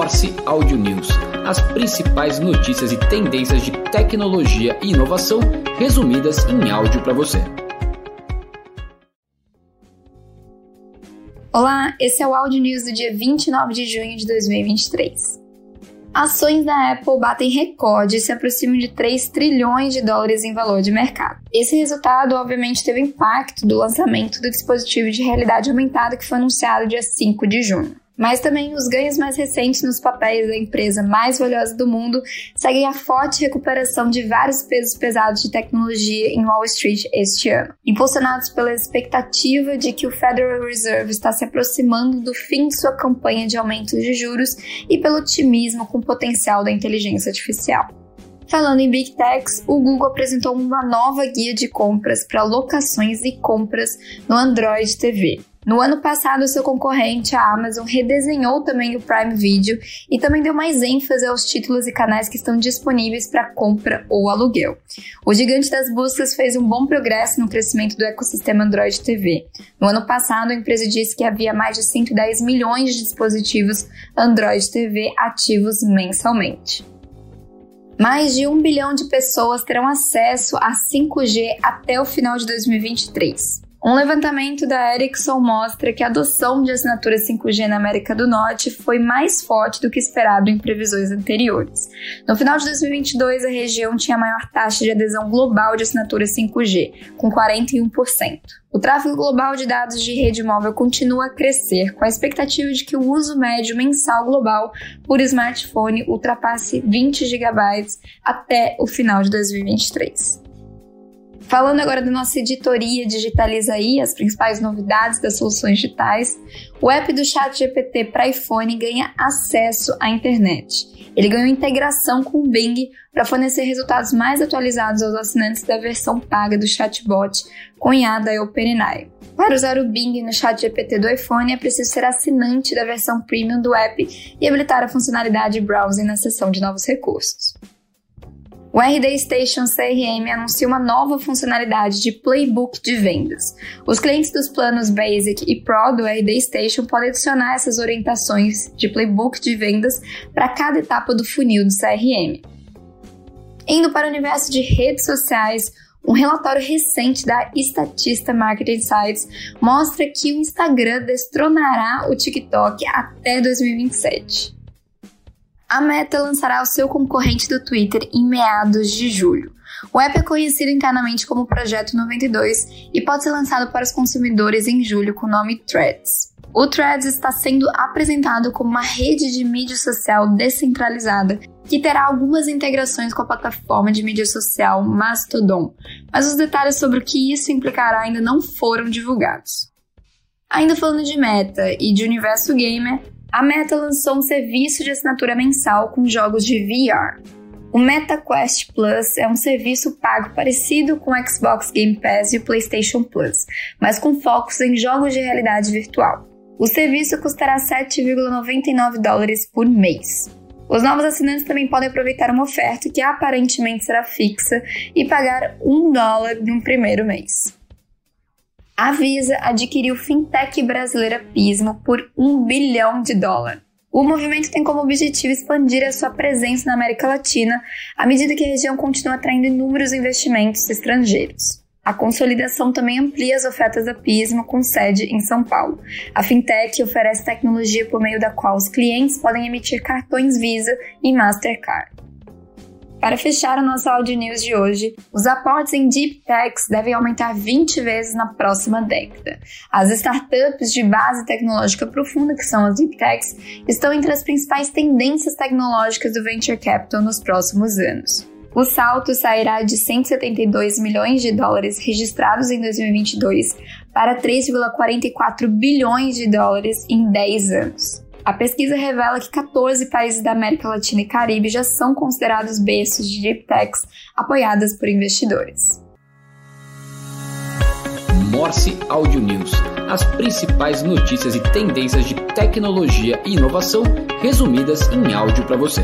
Morse Audio News, as principais notícias e tendências de tecnologia e inovação resumidas em áudio para você. Olá, esse é o Audio News do dia 29 de junho de 2023. Ações da Apple batem recorde e se aproximam de 3 trilhões de dólares em valor de mercado. Esse resultado, obviamente, teve impacto do lançamento do dispositivo de realidade aumentada que foi anunciado dia 5 de junho mas também os ganhos mais recentes nos papéis da empresa mais valiosa do mundo seguem a forte recuperação de vários pesos pesados de tecnologia em Wall Street este ano, impulsionados pela expectativa de que o Federal Reserve está se aproximando do fim de sua campanha de aumento de juros e pelo otimismo com o potencial da inteligência artificial. Falando em Big Techs, o Google apresentou uma nova guia de compras para locações e compras no Android TV. No ano passado, seu concorrente, a Amazon, redesenhou também o Prime Video e também deu mais ênfase aos títulos e canais que estão disponíveis para compra ou aluguel. O gigante das buscas fez um bom progresso no crescimento do ecossistema Android TV. No ano passado, a empresa disse que havia mais de 110 milhões de dispositivos Android TV ativos mensalmente. Mais de um bilhão de pessoas terão acesso a 5G até o final de 2023. Um levantamento da Ericsson mostra que a adoção de assinatura 5G na América do Norte foi mais forte do que esperado em previsões anteriores. No final de 2022, a região tinha a maior taxa de adesão global de assinatura 5G, com 41%. O tráfego global de dados de rede móvel continua a crescer, com a expectativa de que o uso médio mensal global por smartphone ultrapasse 20 GB até o final de 2023. Falando agora da nossa editoria Digitaliza aí, as principais novidades das soluções digitais, o app do Chat GPT para iPhone ganha acesso à internet. Ele ganhou integração com o Bing para fornecer resultados mais atualizados aos assinantes da versão paga do chatbot cunhada a OpenAI. Para usar o Bing no chat GPT do iPhone, é preciso ser assinante da versão premium do app e habilitar a funcionalidade browsing na seção de novos recursos. O RD Station CRM anuncia uma nova funcionalidade de playbook de vendas. Os clientes dos planos Basic e Pro do RD Station podem adicionar essas orientações de playbook de vendas para cada etapa do funil do CRM. Indo para o universo de redes sociais, um relatório recente da Statista Marketing Sites mostra que o Instagram destronará o TikTok até 2027 a Meta lançará o seu concorrente do Twitter em meados de julho. O app é conhecido internamente como Projeto 92 e pode ser lançado para os consumidores em julho com o nome Threads. O Threads está sendo apresentado como uma rede de mídia social descentralizada que terá algumas integrações com a plataforma de mídia social Mastodon, mas os detalhes sobre o que isso implicará ainda não foram divulgados. Ainda falando de meta e de universo gamer, a Meta lançou um serviço de assinatura mensal com jogos de VR. O MetaQuest Plus é um serviço pago parecido com o Xbox Game Pass e o PlayStation Plus, mas com focos em jogos de realidade virtual. O serviço custará 7,99 dólares por mês. Os novos assinantes também podem aproveitar uma oferta que aparentemente será fixa e pagar um dólar no primeiro mês. A Visa adquiriu fintech brasileira Pismo por um bilhão de dólar. O movimento tem como objetivo expandir a sua presença na América Latina à medida que a região continua atraindo inúmeros investimentos estrangeiros. A consolidação também amplia as ofertas da Pismo com sede em São Paulo. A fintech oferece tecnologia por meio da qual os clientes podem emitir cartões Visa e Mastercard. Para fechar o nosso Audio News de hoje, os aportes em Deep Techs devem aumentar 20 vezes na próxima década. As startups de base tecnológica profunda, que são as Deep Techs, estão entre as principais tendências tecnológicas do Venture Capital nos próximos anos. O salto sairá de 172 milhões de dólares registrados em 2022 para 3,44 bilhões de dólares em 10 anos. A pesquisa revela que 14 países da América Latina e Caribe já são considerados berços de deep techs apoiadas por investidores. Morse Audio News. As principais notícias e tendências de tecnologia e inovação resumidas em áudio para você.